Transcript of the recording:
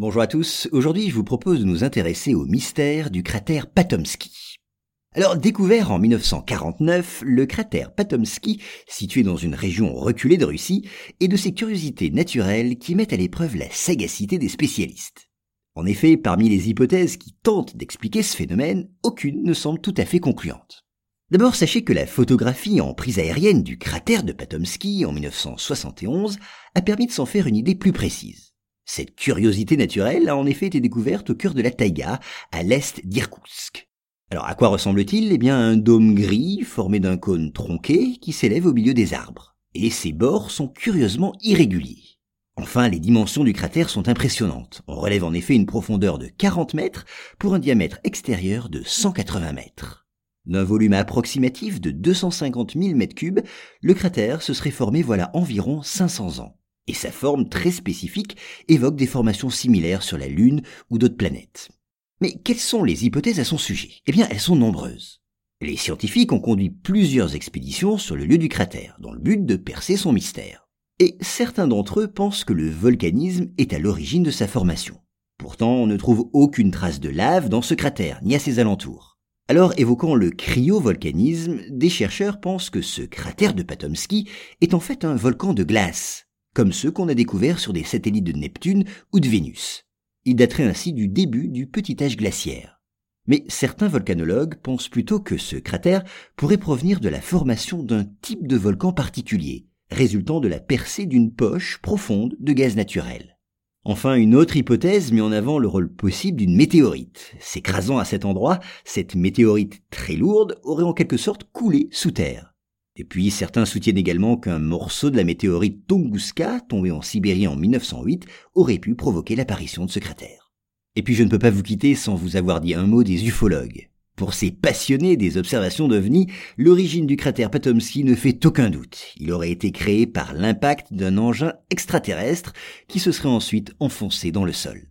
Bonjour à tous, aujourd'hui je vous propose de nous intéresser au mystère du cratère Patomsky. Alors découvert en 1949, le cratère Patomsky, situé dans une région reculée de Russie, est de ces curiosités naturelles qui mettent à l'épreuve la sagacité des spécialistes. En effet, parmi les hypothèses qui tentent d'expliquer ce phénomène, aucune ne semble tout à fait concluante. D'abord, sachez que la photographie en prise aérienne du cratère de Patomsky en 1971 a permis de s'en faire une idée plus précise. Cette curiosité naturelle a en effet été découverte au cœur de la taïga, à l'est d'Irkoutsk. Alors à quoi ressemble-t-il? Eh bien un dôme gris formé d'un cône tronqué qui s'élève au milieu des arbres. Et ses bords sont curieusement irréguliers. Enfin, les dimensions du cratère sont impressionnantes. On relève en effet une profondeur de 40 mètres pour un diamètre extérieur de 180 mètres. D'un volume approximatif de 250 000 mètres cubes, le cratère se serait formé voilà environ 500 ans et sa forme très spécifique évoque des formations similaires sur la Lune ou d'autres planètes. Mais quelles sont les hypothèses à son sujet? Eh bien, elles sont nombreuses. Les scientifiques ont conduit plusieurs expéditions sur le lieu du cratère, dans le but de percer son mystère. Et certains d'entre eux pensent que le volcanisme est à l'origine de sa formation. Pourtant, on ne trouve aucune trace de lave dans ce cratère, ni à ses alentours. Alors, évoquant le cryovolcanisme, des chercheurs pensent que ce cratère de Patomsky est en fait un volcan de glace, comme ceux qu'on a découverts sur des satellites de Neptune ou de Vénus. Il daterait ainsi du début du petit âge glaciaire. Mais certains volcanologues pensent plutôt que ce cratère pourrait provenir de la formation d'un type de volcan particulier, résultant de la percée d'une poche profonde de gaz naturel. Enfin, une autre hypothèse met en avant le rôle possible d'une météorite. S'écrasant à cet endroit, cette météorite très lourde aurait en quelque sorte coulé sous terre. Et puis certains soutiennent également qu'un morceau de la météorite Tunguska, tombé en Sibérie en 1908, aurait pu provoquer l'apparition de ce cratère. Et puis je ne peux pas vous quitter sans vous avoir dit un mot des ufologues. Pour ces passionnés des observations d'OVNI, l'origine du cratère Patomsky ne fait aucun doute. Il aurait été créé par l'impact d'un engin extraterrestre qui se serait ensuite enfoncé dans le sol.